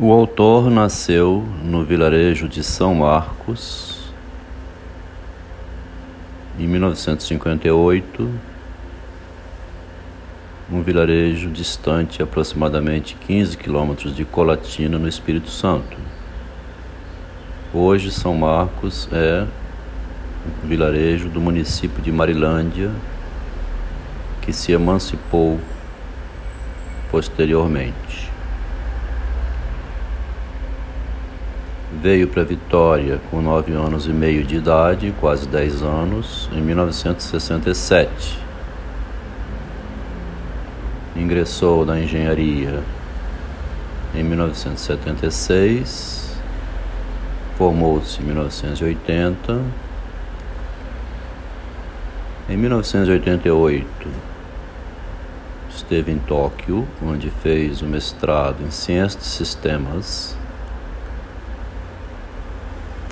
O autor nasceu no vilarejo de São Marcos em 1958, um vilarejo distante aproximadamente 15 quilômetros de Colatina, no Espírito Santo. Hoje, São Marcos é um vilarejo do município de Marilândia que se emancipou posteriormente. Veio para Vitória com nove anos e meio de idade, quase dez anos, em 1967. Ingressou na engenharia em 1976, formou-se em 1980. Em 1988, esteve em Tóquio, onde fez o mestrado em Ciências de Sistemas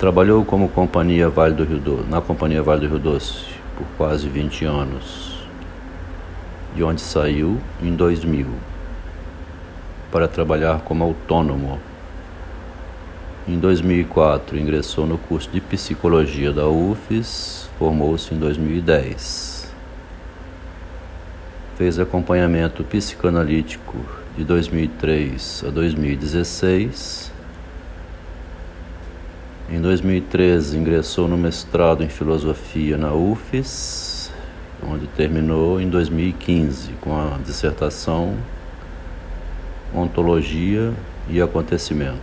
Trabalhou como companhia vale do Rio Doce, na Companhia Vale do Rio Doce por quase 20 anos, de onde saiu em 2000 para trabalhar como autônomo. Em 2004 ingressou no curso de psicologia da UFES, formou-se em 2010. Fez acompanhamento psicanalítico de 2003 a 2016 em 2013 ingressou no mestrado em filosofia na UFES, onde terminou em 2015 com a dissertação Ontologia e Acontecimento.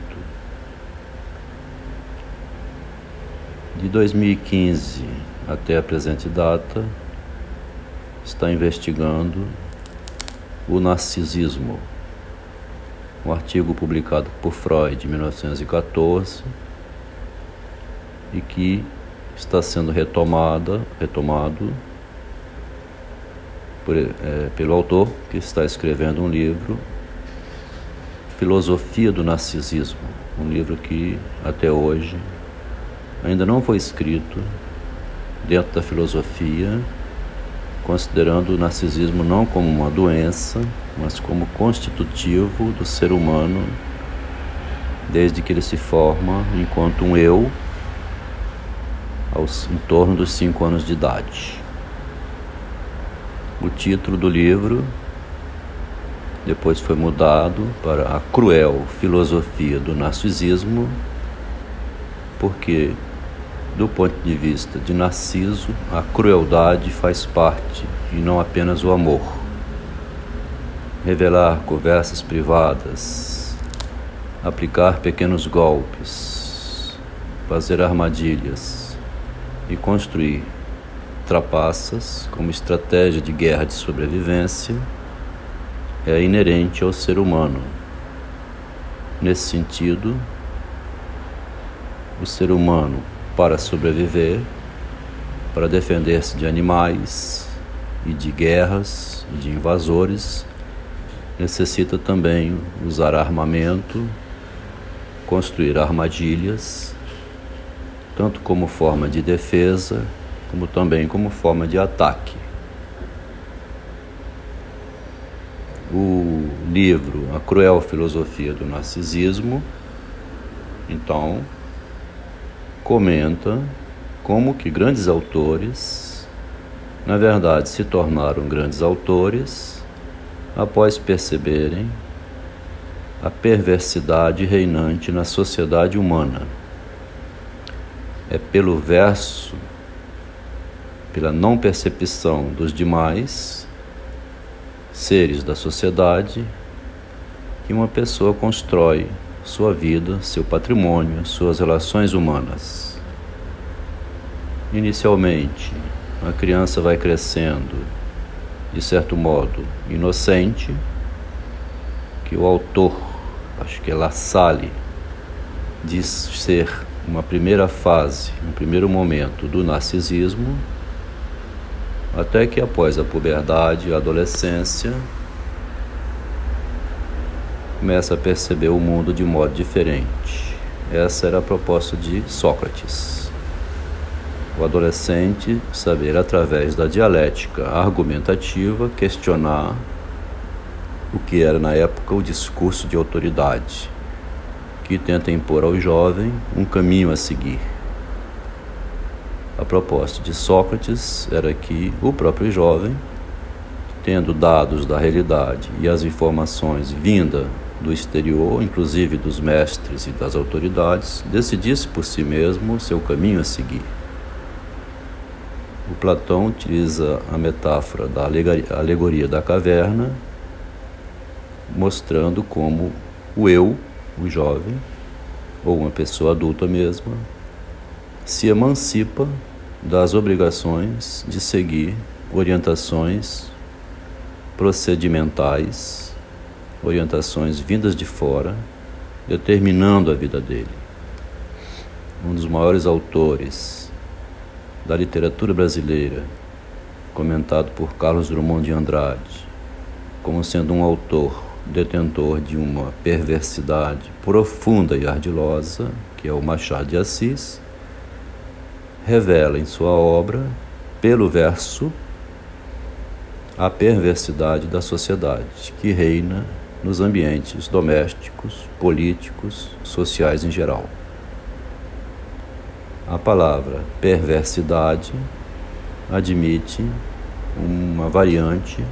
De 2015 até a presente data, está investigando o narcisismo, um artigo publicado por Freud em 1914 e que está sendo retomada, retomado por, é, pelo autor que está escrevendo um livro, Filosofia do Narcisismo, um livro que até hoje ainda não foi escrito dentro da filosofia, considerando o narcisismo não como uma doença, mas como constitutivo do ser humano desde que ele se forma enquanto um eu aos, em torno dos cinco anos de idade. O título do livro depois foi mudado para A Cruel Filosofia do Narcisismo, porque, do ponto de vista de Narciso, a crueldade faz parte e não apenas o amor. Revelar conversas privadas, aplicar pequenos golpes, fazer armadilhas e construir trapaças como estratégia de guerra de sobrevivência é inerente ao ser humano. Nesse sentido, o ser humano, para sobreviver, para defender-se de animais e de guerras e de invasores, necessita também usar armamento, construir armadilhas tanto como forma de defesa, como também como forma de ataque. O livro A Cruel Filosofia do Narcisismo, então, comenta como que grandes autores, na verdade, se tornaram grandes autores após perceberem a perversidade reinante na sociedade humana é pelo verso, pela não percepção dos demais seres da sociedade, que uma pessoa constrói sua vida, seu patrimônio, suas relações humanas. Inicialmente, a criança vai crescendo, de certo modo, inocente, que o autor, acho que é La Salle, diz ser uma primeira fase, um primeiro momento do narcisismo, até que após a puberdade a adolescência começa a perceber o mundo de modo diferente. Essa era a proposta de Sócrates. O adolescente saber, através da dialética argumentativa, questionar o que era na época o discurso de autoridade que tenta impor ao jovem um caminho a seguir. A proposta de Sócrates era que o próprio jovem, tendo dados da realidade e as informações vinda do exterior, inclusive dos mestres e das autoridades, decidisse por si mesmo seu caminho a seguir. O Platão utiliza a metáfora da alegoria da caverna, mostrando como o eu, o jovem, ou uma pessoa adulta mesma, se emancipa das obrigações de seguir orientações procedimentais orientações vindas de fora, determinando a vida dele. Um dos maiores autores da literatura brasileira, comentado por Carlos Drummond de Andrade, como sendo um autor detentor de uma perversidade profunda e ardilosa, que é o Machado de Assis, revela em sua obra, pelo verso, a perversidade da sociedade que reina nos ambientes domésticos, políticos, sociais em geral. A palavra perversidade admite uma variante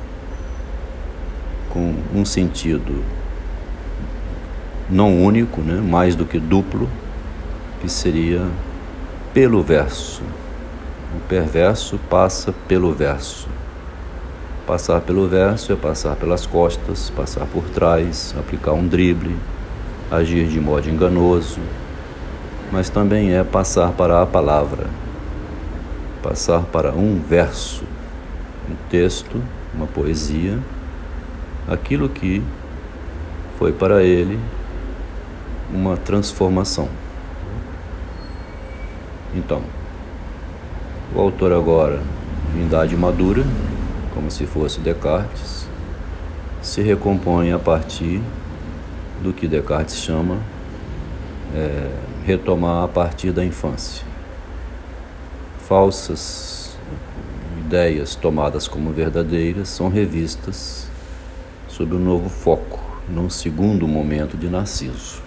com um sentido não único, né, mais do que duplo, que seria pelo verso. O perverso passa pelo verso. Passar pelo verso é passar pelas costas, passar por trás, aplicar um drible, agir de modo enganoso, mas também é passar para a palavra, passar para um verso, um texto, uma poesia, aquilo que foi para ele uma transformação. Então, o autor agora, em idade madura, como se fosse Descartes, se recompõe a partir do que Descartes chama é, retomar a partir da infância. Falsas ideias tomadas como verdadeiras são revistas sob um novo foco, num segundo momento de Narciso.